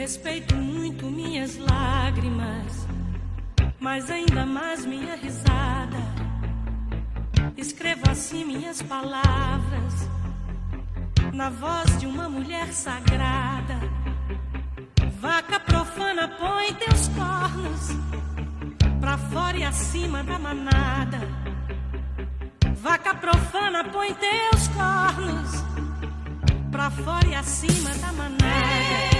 Respeito muito minhas lágrimas, mas ainda mais minha risada. Escrevo assim minhas palavras, na voz de uma mulher sagrada. Vaca profana, põe teus cornos pra fora e acima da manada. Vaca profana, põe teus cornos pra fora e acima da manada.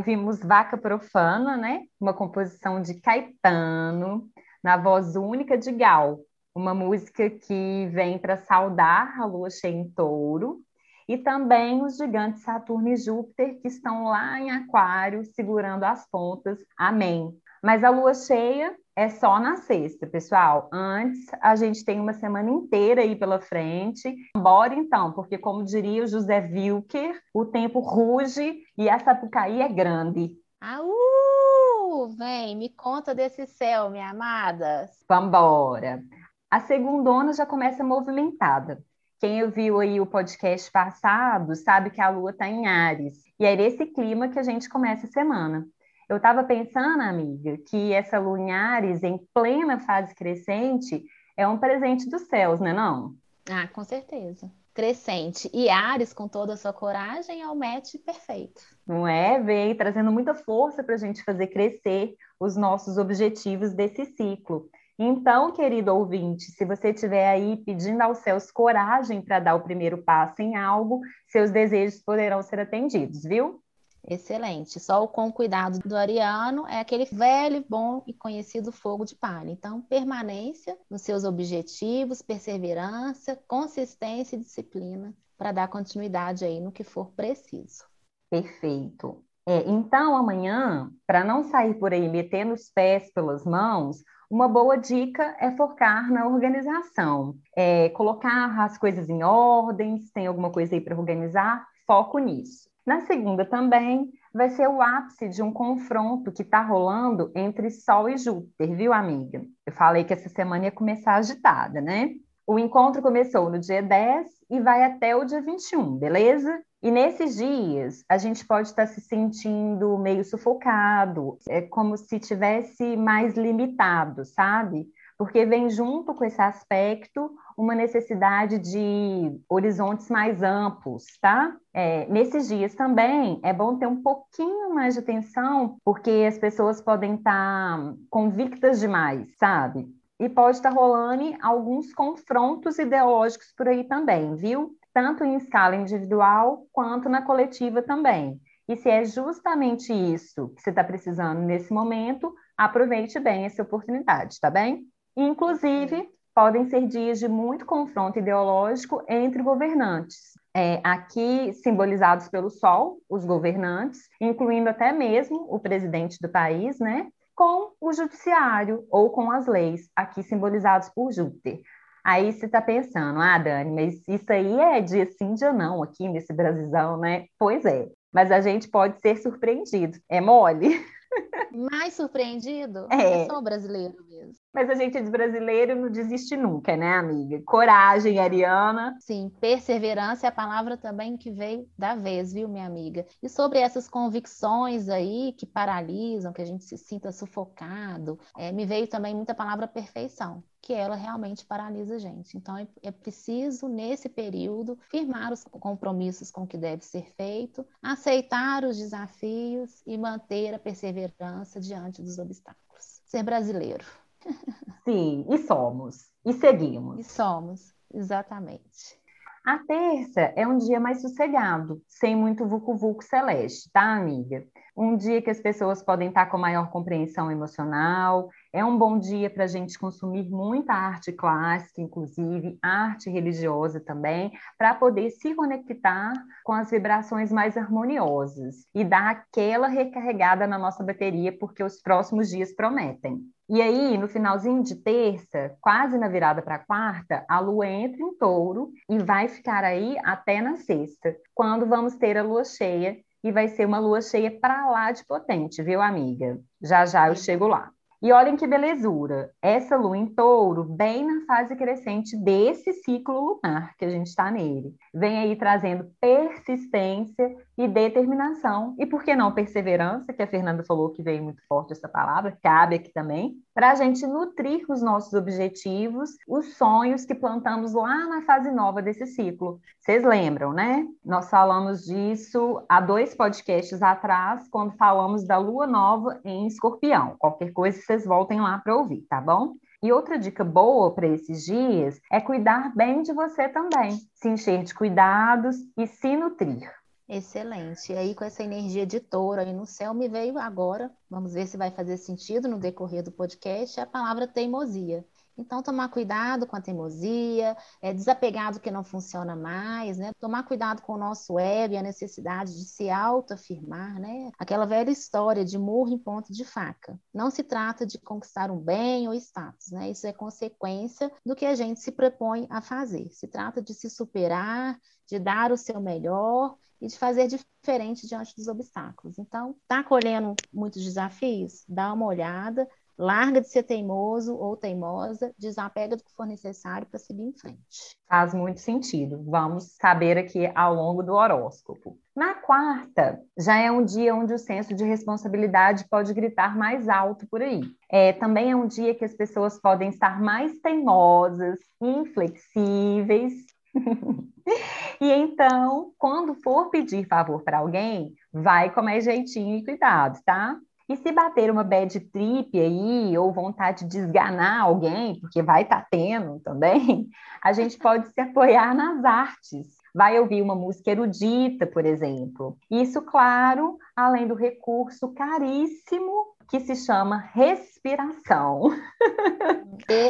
Ouvimos Vaca Profana, né? Uma composição de Caetano, na voz única de Gal uma música que vem para saudar a lua cheia em touro, e também os gigantes Saturno e Júpiter, que estão lá em Aquário, segurando as pontas. Amém. Mas a lua cheia é só na sexta, pessoal. Antes, a gente tem uma semana inteira aí pela frente. Bora então, porque, como diria o José Wilker, o tempo ruge e a Sapucaí é grande. Au! Vem, me conta desse céu, minha amada. Vambora. A segundona já começa movimentada. Quem ouviu aí o podcast passado sabe que a Lua está em Ares. E é nesse clima que a gente começa a semana. Eu estava pensando, amiga, que essa Lua em Ares, em plena fase crescente, é um presente dos céus, né não? Ah, com certeza. Crescente. E Ares, com toda a sua coragem, é o match perfeito. não é? Vem trazendo muita força para a gente fazer crescer os nossos objetivos desse ciclo. Então, querido ouvinte, se você estiver aí pedindo aos céus coragem para dar o primeiro passo em algo, seus desejos poderão ser atendidos, viu? Excelente. Só o com cuidado do ariano é aquele velho, bom e conhecido fogo de palha. Então, permanência nos seus objetivos, perseverança, consistência e disciplina para dar continuidade aí no que for preciso. Perfeito. É, então, amanhã, para não sair por aí metendo os pés pelas mãos, uma boa dica é focar na organização, é, colocar as coisas em ordem, se tem alguma coisa aí para organizar, foco nisso. Na segunda também vai ser o ápice de um confronto que está rolando entre Sol e Júpiter, viu, amiga? Eu falei que essa semana ia começar agitada, né? O encontro começou no dia 10 e vai até o dia 21, beleza? E nesses dias, a gente pode estar se sentindo meio sufocado, é como se tivesse mais limitado, sabe? Porque vem junto com esse aspecto uma necessidade de horizontes mais amplos, tá? É, nesses dias também é bom ter um pouquinho mais de atenção, porque as pessoas podem estar convictas demais, sabe? E pode estar rolando alguns confrontos ideológicos por aí também, viu? tanto em escala individual quanto na coletiva também. E se é justamente isso que você está precisando nesse momento, aproveite bem essa oportunidade, tá bem? Inclusive, podem ser dias de muito confronto ideológico entre governantes. É, aqui simbolizados pelo Sol, os governantes, incluindo até mesmo o presidente do país, né? Com o judiciário ou com as leis, aqui simbolizados por Júpiter. Aí você está pensando, ah, Dani, mas isso aí é dia sim, dia não, aqui nesse Brasilzão, né? Pois é, mas a gente pode ser surpreendido. É mole? Mais surpreendido? É. É só o brasileiro mesmo. Mas a gente de brasileiro não desiste nunca, né, amiga? Coragem, Ariana. Sim, perseverança é a palavra também que veio da vez, viu, minha amiga? E sobre essas convicções aí que paralisam, que a gente se sinta sufocado, é, me veio também muita palavra perfeição que ela realmente paralisa a gente. Então, é, é, preciso, nesse período, firmar os compromissos com o que deve ser feito, aceitar os desafios e manter a perseverança diante dos obstáculos. Ser brasileiro. Sim, e somos. E seguimos. E somos, exatamente. A terça é um dia mais sossegado, sem muito vucu-vucu celeste, tá, amiga? Um dia que as pessoas podem estar com maior compreensão emocional. É um bom dia para a gente consumir muita arte clássica, inclusive arte religiosa também, para poder se conectar com as vibrações mais harmoniosas e dar aquela recarregada na nossa bateria, porque os próximos dias prometem. E aí, no finalzinho de terça, quase na virada para quarta, a lua entra em touro e vai ficar aí até na sexta, quando vamos ter a lua cheia, e vai ser uma lua cheia para lá de potente, viu, amiga? Já já eu chego lá. E olhem que belezura, essa lua em touro, bem na fase crescente desse ciclo lunar que a gente está nele. Vem aí trazendo persistência e determinação, e por que não perseverança, que a Fernanda falou que veio muito forte essa palavra, cabe aqui também, para a gente nutrir os nossos objetivos, os sonhos que plantamos lá na fase nova desse ciclo. Vocês lembram, né? Nós falamos disso há dois podcasts atrás, quando falamos da lua nova em escorpião. Qualquer coisa, vocês voltem lá para ouvir, tá bom? E outra dica boa para esses dias é cuidar bem de você também, se encher de cuidados e se nutrir. Excelente. E aí, com essa energia de touro aí no céu, me veio agora, vamos ver se vai fazer sentido no decorrer do podcast, a palavra teimosia. Então, tomar cuidado com a teimosia, é, desapegar do que não funciona mais, né? Tomar cuidado com o nosso ego e a necessidade de se autoafirmar, né? Aquela velha história de murro em ponto de faca. Não se trata de conquistar um bem ou status, né? Isso é consequência do que a gente se propõe a fazer. Se trata de se superar, de dar o seu melhor e de fazer diferente diante dos obstáculos. Então, está colhendo muitos desafios? Dá uma olhada, larga de ser teimoso ou teimosa, desapega do que for necessário para seguir em frente. Faz muito sentido. Vamos saber aqui ao longo do horóscopo. Na quarta, já é um dia onde o senso de responsabilidade pode gritar mais alto por aí. É, também é um dia que as pessoas podem estar mais teimosas, inflexíveis. e então, quando for pedir favor para alguém, vai com mais jeitinho e cuidado, tá? E se bater uma bad trip aí, ou vontade de esganar alguém, porque vai estar tá tendo também, a gente pode se apoiar nas artes. Vai ouvir uma música erudita, por exemplo. Isso, claro, além do recurso caríssimo que se chama respiração.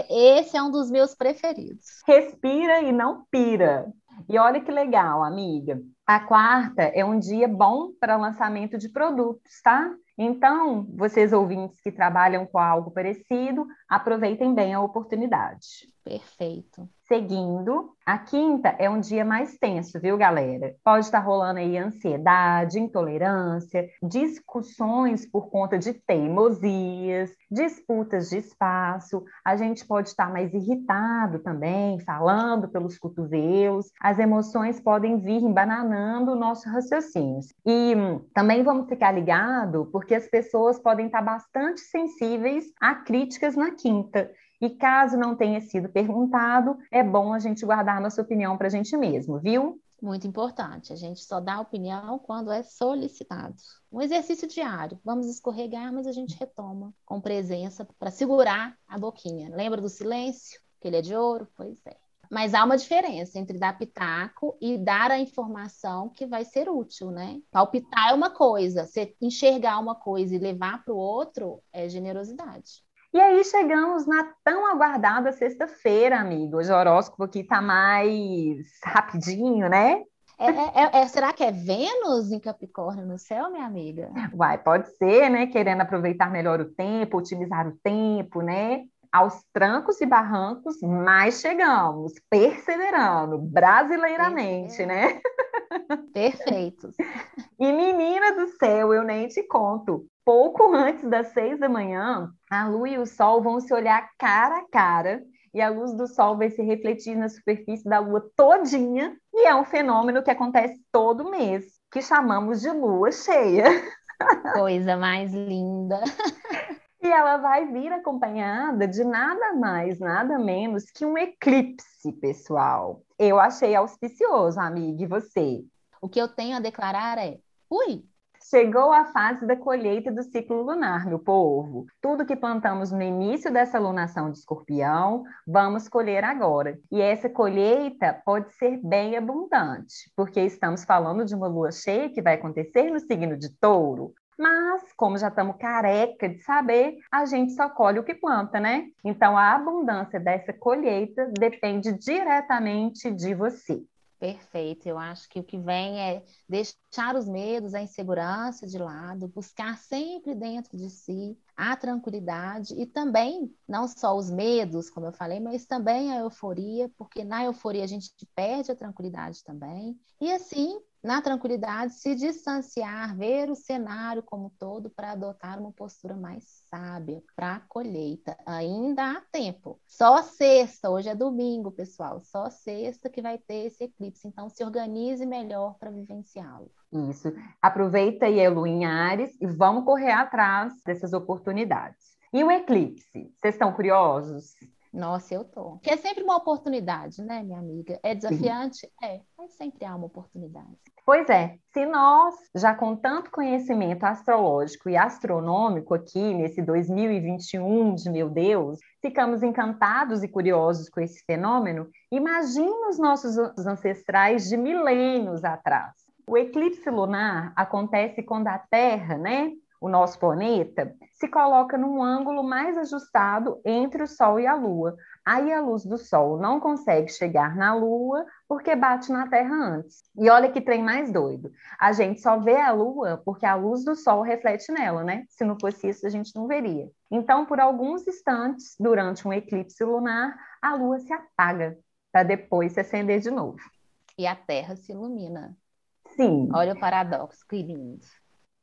Esse é um dos meus preferidos. Respira e não pira. E olha que legal, amiga. A quarta é um dia bom para lançamento de produtos, tá? Então, vocês ouvintes que trabalham com algo parecido, aproveitem bem a oportunidade. Perfeito. Seguindo, a quinta é um dia mais tenso, viu, galera? Pode estar rolando aí ansiedade, intolerância, discussões por conta de teimosias, disputas de espaço. A gente pode estar mais irritado também, falando pelos cotovelos. As emoções podem vir embananando o nosso raciocínio. E hum, também vamos ficar ligado, porque as pessoas podem estar bastante sensíveis a críticas na quinta. E caso não tenha sido perguntado, é bom a gente guardar nossa opinião para a gente mesmo, viu? Muito importante. A gente só dá opinião quando é solicitado. Um exercício diário. Vamos escorregar, mas a gente retoma com presença para segurar a boquinha. Lembra do silêncio? Que ele é de ouro? Pois é. Mas há uma diferença entre dar pitaco e dar a informação que vai ser útil, né? Palpitar é uma coisa, você enxergar uma coisa e levar para o outro é generosidade. E aí chegamos na tão aguardada sexta-feira, amigos. O horóscopo aqui tá mais rapidinho, né? É, é, é, é, será que é Vênus em Capricórnio no céu, minha amiga? Vai, pode ser, né? Querendo aproveitar melhor o tempo, otimizar o tempo, né? Aos trancos e barrancos, mas chegamos, perseverando, brasileiramente, né? Perfeitos. E menina do céu, eu nem te conto pouco antes das seis da manhã, a lua e o sol vão se olhar cara a cara e a luz do sol vai se refletir na superfície da lua todinha e é um fenômeno que acontece todo mês, que chamamos de lua cheia. Coisa mais linda. E ela vai vir acompanhada de nada mais, nada menos que um eclipse, pessoal. Eu achei auspicioso, amiga, e você? O que eu tenho a declarar é: ui, Chegou a fase da colheita do ciclo lunar, meu povo. Tudo que plantamos no início dessa lunação de escorpião, vamos colher agora. E essa colheita pode ser bem abundante, porque estamos falando de uma lua cheia que vai acontecer no signo de touro. Mas, como já estamos careca de saber, a gente só colhe o que planta, né? Então, a abundância dessa colheita depende diretamente de você. Perfeito. Eu acho que o que vem é deixar os medos, a insegurança de lado, buscar sempre dentro de si a tranquilidade e também não só os medos, como eu falei, mas também a euforia, porque na euforia a gente perde a tranquilidade também. E assim, na tranquilidade, se distanciar, ver o cenário como todo para adotar uma postura mais sábia para a colheita. Ainda há tempo. Só sexta, hoje é domingo, pessoal, só sexta que vai ter esse eclipse. Então, se organize melhor para vivenciá-lo. Isso. Aproveita aí a lua em Ares e vamos correr atrás dessas oportunidades. E o eclipse? Vocês estão curiosos? Nossa, eu tô. Que é sempre uma oportunidade, né, minha amiga? É desafiante? Sim. É, mas sempre há uma oportunidade. Pois é, se nós, já com tanto conhecimento astrológico e astronômico aqui nesse 2021 de meu Deus, ficamos encantados e curiosos com esse fenômeno, imagina os nossos ancestrais de milênios atrás. O eclipse lunar acontece quando a Terra, né, o nosso planeta, se coloca num ângulo mais ajustado entre o Sol e a Lua. Aí a luz do Sol não consegue chegar na Lua porque bate na Terra antes. E olha que trem mais doido. A gente só vê a Lua porque a luz do Sol reflete nela, né? Se não fosse isso, a gente não veria. Então, por alguns instantes, durante um eclipse lunar, a Lua se apaga para depois se acender de novo. E a Terra se ilumina. Sim. Olha o paradoxo, que lindo.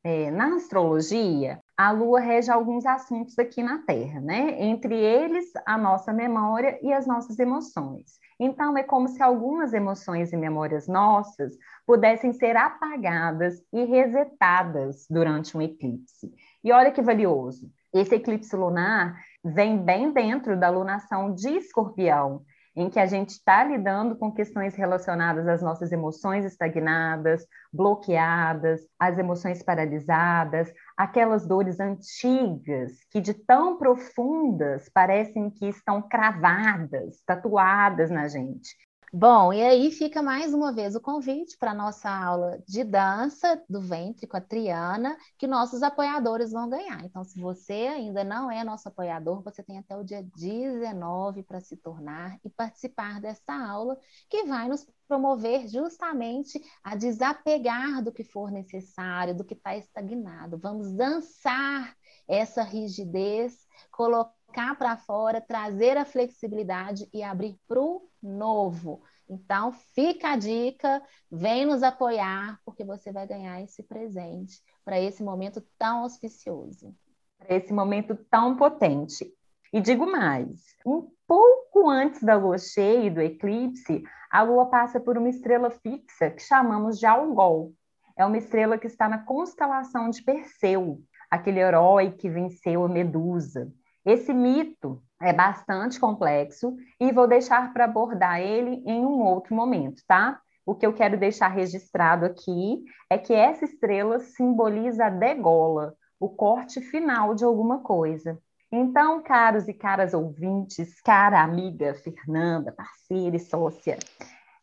É, na astrologia, a Lua rege alguns assuntos aqui na Terra, né? Entre eles, a nossa memória e as nossas emoções. Então, é como se algumas emoções e memórias nossas pudessem ser apagadas e resetadas durante um eclipse. E olha que valioso! Esse eclipse lunar vem bem dentro da lunação de escorpião. Em que a gente está lidando com questões relacionadas às nossas emoções estagnadas, bloqueadas, às emoções paralisadas, aquelas dores antigas que de tão profundas parecem que estão cravadas, tatuadas na gente. Bom, e aí fica mais uma vez o convite para a nossa aula de dança do ventre com a Triana, que nossos apoiadores vão ganhar. Então, se você ainda não é nosso apoiador, você tem até o dia 19 para se tornar e participar dessa aula, que vai nos promover justamente a desapegar do que for necessário, do que está estagnado. Vamos dançar essa rigidez, colocar colocar para fora, trazer a flexibilidade e abrir para o novo. Então, fica a dica, vem nos apoiar, porque você vai ganhar esse presente para esse momento tão auspicioso. Para esse momento tão potente. E digo mais: um pouco antes da lua cheia e do eclipse, a lua passa por uma estrela fixa que chamamos de Algol. É uma estrela que está na constelação de Perseu, aquele herói que venceu a Medusa. Esse mito é bastante complexo e vou deixar para abordar ele em um outro momento, tá? O que eu quero deixar registrado aqui é que essa estrela simboliza a degola, o corte final de alguma coisa. Então, caros e caras ouvintes, cara amiga Fernanda, parceira e sócia,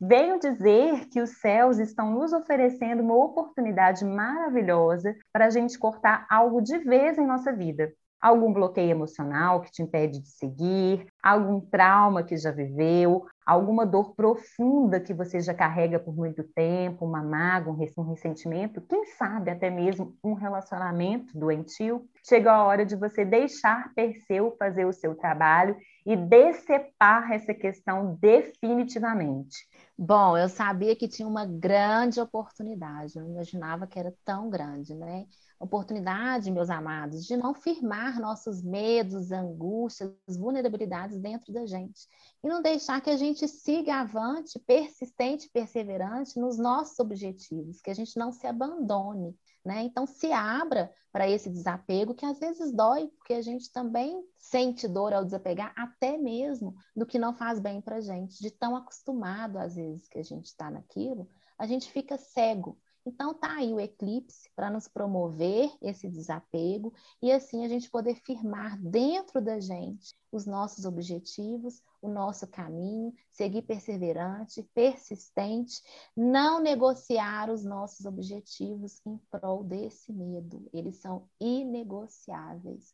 venho dizer que os céus estão nos oferecendo uma oportunidade maravilhosa para a gente cortar algo de vez em nossa vida algum bloqueio emocional que te impede de seguir, algum trauma que já viveu, alguma dor profunda que você já carrega por muito tempo, uma mágoa, um ressentimento, quem sabe até mesmo um relacionamento doentio. Chegou a hora de você deixar Perseu fazer o seu trabalho e decepar essa questão definitivamente. Bom, eu sabia que tinha uma grande oportunidade, eu imaginava que era tão grande, né? Oportunidade, meus amados, de não firmar nossos medos, angústias, vulnerabilidades dentro da gente e não deixar que a gente siga avante, persistente, perseverante nos nossos objetivos, que a gente não se abandone, né? Então se abra para esse desapego que às vezes dói, porque a gente também sente dor ao desapegar, até mesmo do que não faz bem para gente, de tão acostumado às vezes que a gente está naquilo, a gente fica cego então tá aí o eclipse para nos promover esse desapego e assim a gente poder firmar dentro da gente os nossos objetivos, o nosso caminho, seguir perseverante, persistente, não negociar os nossos objetivos em prol desse medo. Eles são inegociáveis.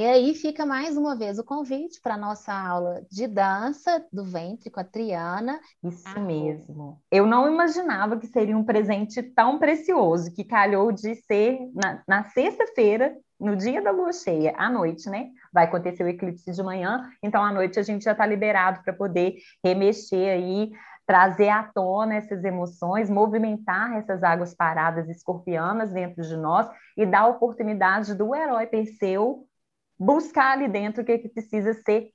E aí fica mais uma vez o convite para a nossa aula de dança do ventre com a Triana. Isso ah, mesmo. Eu não imaginava que seria um presente tão precioso, que calhou de ser na, na sexta-feira, no dia da lua cheia, à noite, né? Vai acontecer o eclipse de manhã, então à noite a gente já está liberado para poder remexer aí trazer à tona essas emoções, movimentar essas águas paradas escorpianas dentro de nós e dar a oportunidade do herói Perseu buscar ali dentro o que, que precisa ser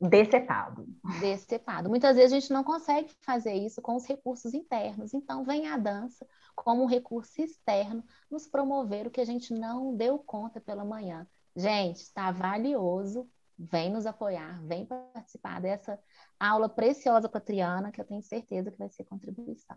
decepado. Decepado. Muitas vezes a gente não consegue fazer isso com os recursos internos. Então, vem a dança como um recurso externo nos promover o que a gente não deu conta pela manhã. Gente, está valioso. Vem nos apoiar, vem participar dessa aula preciosa com a Triana, que eu tenho certeza que vai ser contribuição.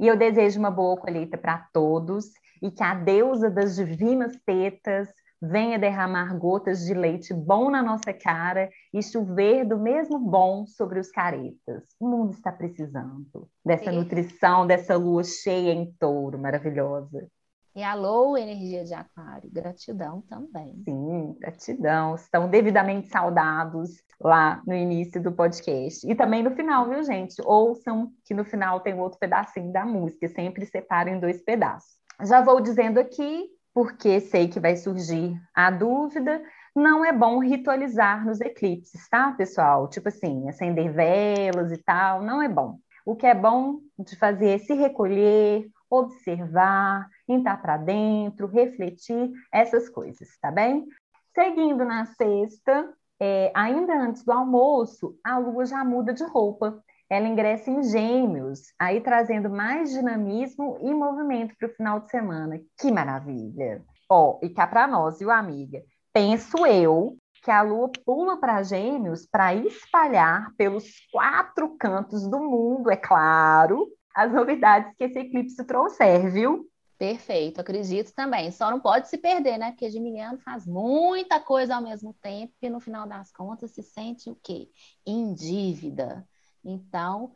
E eu desejo uma boa colheita para todos e que a deusa das divinas tetas venha derramar gotas de leite bom na nossa cara e chover do mesmo bom sobre os caretas. O mundo está precisando dessa Isso. nutrição, dessa lua cheia em touro maravilhosa. E alô, energia de aquário, gratidão também. Sim, gratidão. Estão devidamente saudados lá no início do podcast. E também no final, viu, gente? Ouçam que no final tem outro pedacinho da música, sempre separem em dois pedaços. Já vou dizendo aqui porque sei que vai surgir a dúvida, não é bom ritualizar nos eclipses, tá, pessoal? Tipo assim, acender velas e tal, não é bom. O que é bom de fazer é se recolher, observar, entrar para dentro, refletir, essas coisas, tá bem? Seguindo na sexta, é, ainda antes do almoço, a lua já muda de roupa ela ingressa em Gêmeos, aí trazendo mais dinamismo e movimento para o final de semana. Que maravilha! Ó, e cá para nós, viu, amiga? Penso eu que a Lua pula para Gêmeos para espalhar pelos quatro cantos do mundo, é claro, as novidades que esse eclipse trouxer, viu? Perfeito, acredito também. Só não pode se perder, né? Porque Geminiano faz muita coisa ao mesmo tempo e no final das contas se sente o quê? Em dívida. Então,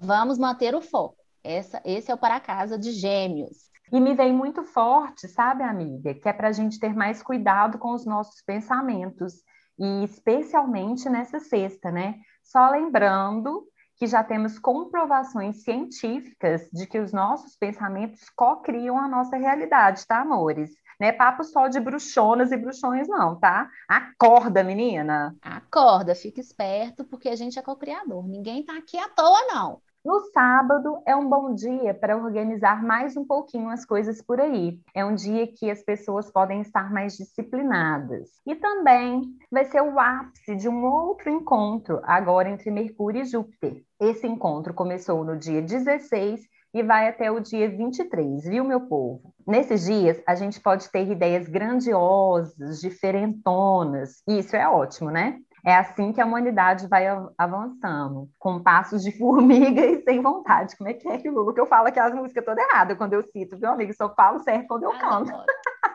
vamos manter o foco. Essa, esse é o para casa de Gêmeos. E me vem muito forte, sabe, amiga, que é para a gente ter mais cuidado com os nossos pensamentos, e especialmente nessa sexta, né? Só lembrando que já temos comprovações científicas de que os nossos pensamentos co-criam a nossa realidade, tá, amores? Não é papo só de bruxonas e bruxões, não, tá? Acorda, menina! Acorda, fica esperto, porque a gente é co-criador. Ninguém tá aqui à toa, não. No sábado é um bom dia para organizar mais um pouquinho as coisas por aí. É um dia que as pessoas podem estar mais disciplinadas. E também vai ser o ápice de um outro encontro, agora entre Mercúrio e Júpiter. Esse encontro começou no dia 16 e vai até o dia 23, viu, meu povo? Nesses dias, a gente pode ter ideias grandiosas, diferentonas, e isso é ótimo, né? É assim que a humanidade vai avançando, com passos de formiga e sem vontade. Como é que é que Lula? Que eu falo que as músicas todas erradas quando eu cito, viu, amigo? Só falo certo quando eu canto. Adoro.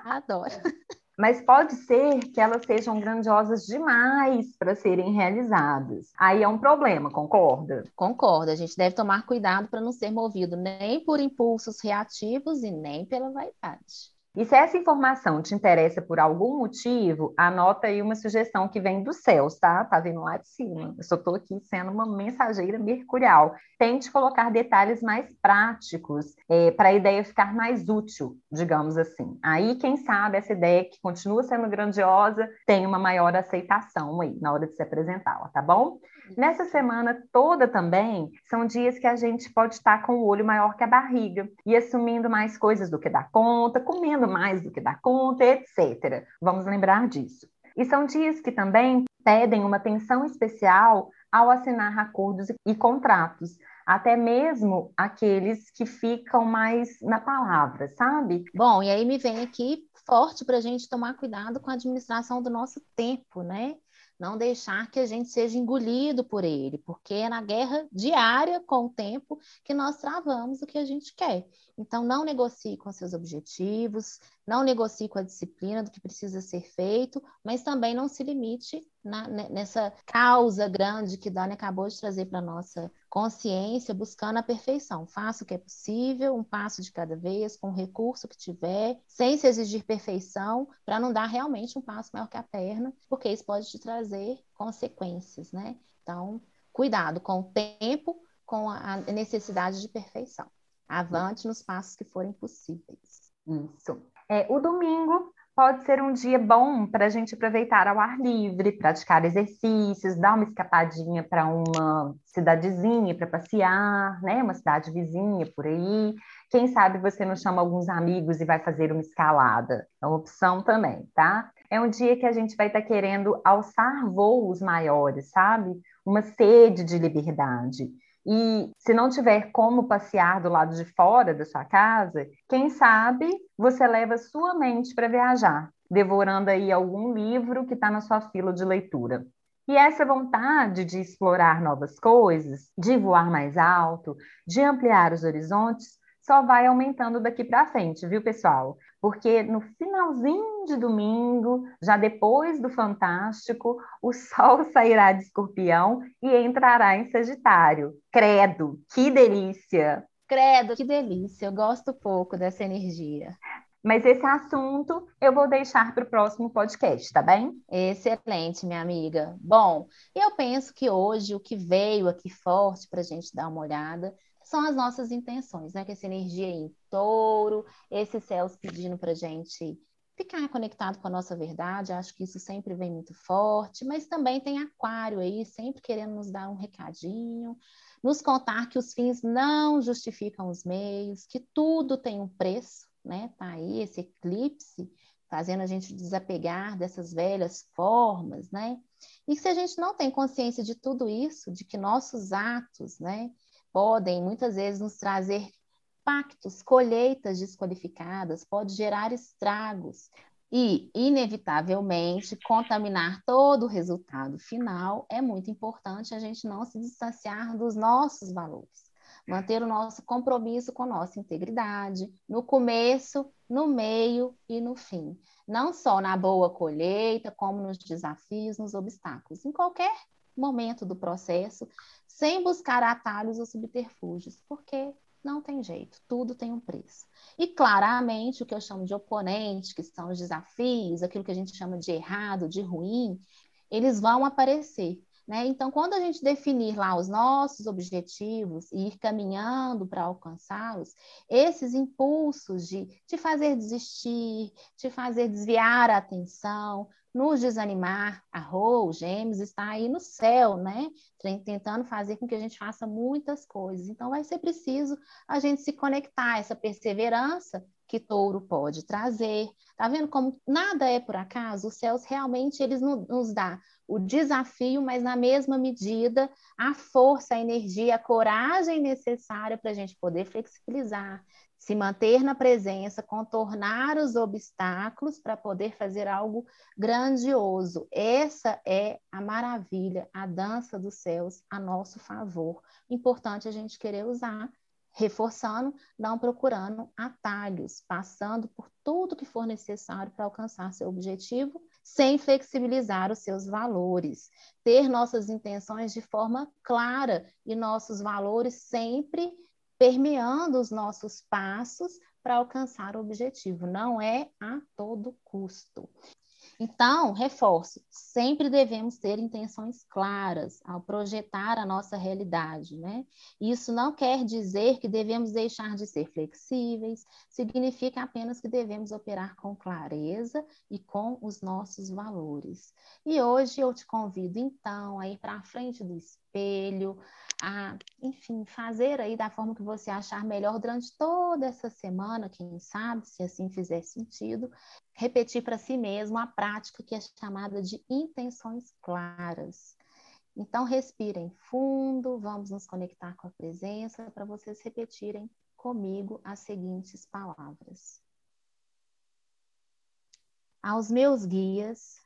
Adoro. Mas pode ser que elas sejam grandiosas demais para serem realizadas. Aí é um problema, concorda? Concordo. A gente deve tomar cuidado para não ser movido nem por impulsos reativos e nem pela vaidade. E se essa informação te interessa por algum motivo, anota aí uma sugestão que vem dos céus, tá? Tá vindo lá de cima. Eu só estou aqui sendo uma mensageira mercurial. Tente colocar detalhes mais práticos é, para a ideia ficar mais útil, digamos assim. Aí, quem sabe, essa ideia que continua sendo grandiosa tem uma maior aceitação aí na hora de se apresentá-la, tá bom? Nessa semana toda também, são dias que a gente pode estar com o olho maior que a barriga e assumindo mais coisas do que dá conta, comendo mais do que dá conta, etc. Vamos lembrar disso. E são dias que também pedem uma atenção especial ao assinar acordos e contratos, até mesmo aqueles que ficam mais na palavra, sabe? Bom, e aí me vem aqui forte para a gente tomar cuidado com a administração do nosso tempo, né? Não deixar que a gente seja engolido por ele, porque é na guerra diária com o tempo que nós travamos o que a gente quer. Então, não negocie com seus objetivos, não negocie com a disciplina do que precisa ser feito, mas também não se limite na, nessa causa grande que Dani acabou de trazer para a nossa consciência, buscando a perfeição. Faça o que é possível, um passo de cada vez, com o recurso que tiver, sem se exigir perfeição, para não dar realmente um passo maior que a perna, porque isso pode te trazer consequências, né? Então, cuidado com o tempo, com a necessidade de perfeição. Avante nos passos que forem possíveis. Isso. É, o domingo pode ser um dia bom para a gente aproveitar ao ar livre, praticar exercícios, dar uma escapadinha para uma cidadezinha para passear, né? Uma cidade vizinha por aí. Quem sabe você não chama alguns amigos e vai fazer uma escalada. É uma opção também, tá? É um dia que a gente vai estar tá querendo alçar voos maiores, sabe? Uma sede de liberdade. E se não tiver como passear do lado de fora da sua casa, quem sabe você leva sua mente para viajar, devorando aí algum livro que está na sua fila de leitura. E essa vontade de explorar novas coisas, de voar mais alto, de ampliar os horizontes, só vai aumentando daqui para frente, viu, pessoal? Porque no finalzinho de domingo, já depois do Fantástico, o Sol sairá de Escorpião e entrará em Sagitário. Credo, que delícia! Credo, que delícia! Eu gosto pouco dessa energia. Mas esse assunto eu vou deixar para o próximo podcast, tá bem? Excelente, minha amiga. Bom, eu penso que hoje o que veio aqui forte para a gente dar uma olhada são as nossas intenções, né? Que essa energia em touro, esses céus pedindo para gente ficar conectado com a nossa verdade, acho que isso sempre vem muito forte, mas também tem aquário aí, sempre querendo nos dar um recadinho, nos contar que os fins não justificam os meios, que tudo tem um preço, né? Tá aí esse eclipse fazendo a gente desapegar dessas velhas formas, né? E se a gente não tem consciência de tudo isso, de que nossos atos, né, podem muitas vezes nos trazer pactos, colheitas desqualificadas, pode gerar estragos. e, inevitavelmente, contaminar todo o resultado final, é muito importante a gente não se distanciar dos nossos valores. Manter o nosso compromisso com nossa integridade, no começo, no meio e no fim. Não só na boa colheita, como nos desafios, nos obstáculos. Em qualquer momento do processo, sem buscar atalhos ou subterfúgios, porque não tem jeito, tudo tem um preço. E claramente o que eu chamo de oponente, que são os desafios, aquilo que a gente chama de errado, de ruim, eles vão aparecer. Né? Então, quando a gente definir lá os nossos objetivos e ir caminhando para alcançá-los, esses impulsos de te fazer desistir, te fazer desviar a atenção, nos desanimar, a Rô, Gêmeos, está aí no céu, né? Tentando fazer com que a gente faça muitas coisas. Então, vai ser preciso a gente se conectar essa perseverança que touro pode trazer. Tá vendo como nada é por acaso? Os céus realmente eles nos dá o desafio, mas na mesma medida a força, a energia, a coragem necessária para a gente poder flexibilizar, se manter na presença, contornar os obstáculos para poder fazer algo grandioso. Essa é a maravilha, a dança dos céus a nosso favor. Importante a gente querer usar, reforçando, não procurando atalhos, passando por tudo que for necessário para alcançar seu objetivo, sem flexibilizar os seus valores. Ter nossas intenções de forma clara e nossos valores sempre permeando os nossos passos para alcançar o objetivo, não é a todo custo. Então, reforço, sempre devemos ter intenções claras ao projetar a nossa realidade, né? Isso não quer dizer que devemos deixar de ser flexíveis, significa apenas que devemos operar com clareza e com os nossos valores. E hoje eu te convido então a ir para a frente do espelho, a, enfim, fazer aí da forma que você achar melhor durante toda essa semana, quem sabe, se assim fizer sentido, repetir para si mesmo a prática que é chamada de intenções claras. Então, respirem fundo, vamos nos conectar com a presença para vocês repetirem comigo as seguintes palavras. Aos meus guias,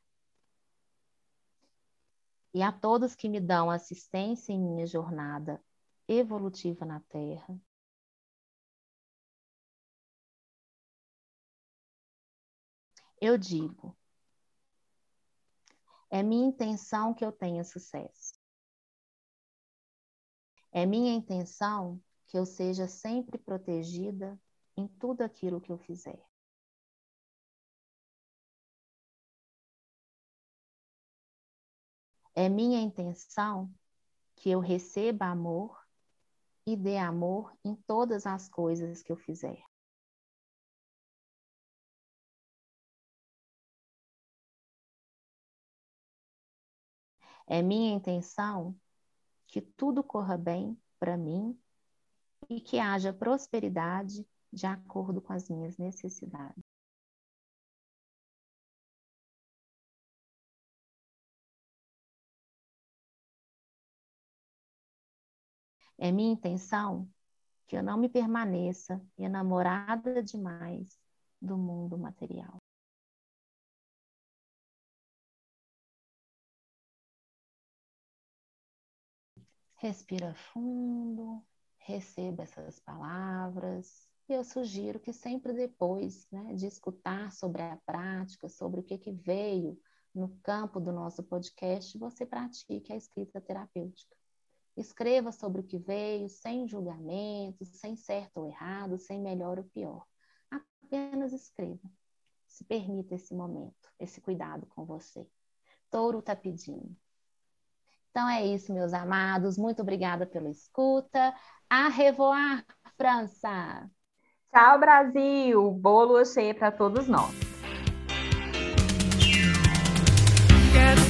e a todos que me dão assistência em minha jornada evolutiva na Terra. Eu digo, é minha intenção que eu tenha sucesso. É minha intenção que eu seja sempre protegida em tudo aquilo que eu fizer. É minha intenção que eu receba amor e dê amor em todas as coisas que eu fizer. É minha intenção que tudo corra bem para mim e que haja prosperidade de acordo com as minhas necessidades. É minha intenção que eu não me permaneça enamorada demais do mundo material. Respira fundo, receba essas palavras. E eu sugiro que sempre depois né, de escutar sobre a prática, sobre o que, que veio no campo do nosso podcast, você pratique a escrita terapêutica. Escreva sobre o que veio, sem julgamento, sem certo ou errado, sem melhor ou pior. Apenas escreva. Se permita esse momento, esse cuidado com você. Touro está pedindo. Então é isso, meus amados. Muito obrigada pela escuta. A revoar, França! Tchau, Brasil! Bolo cheio para todos nós. Quero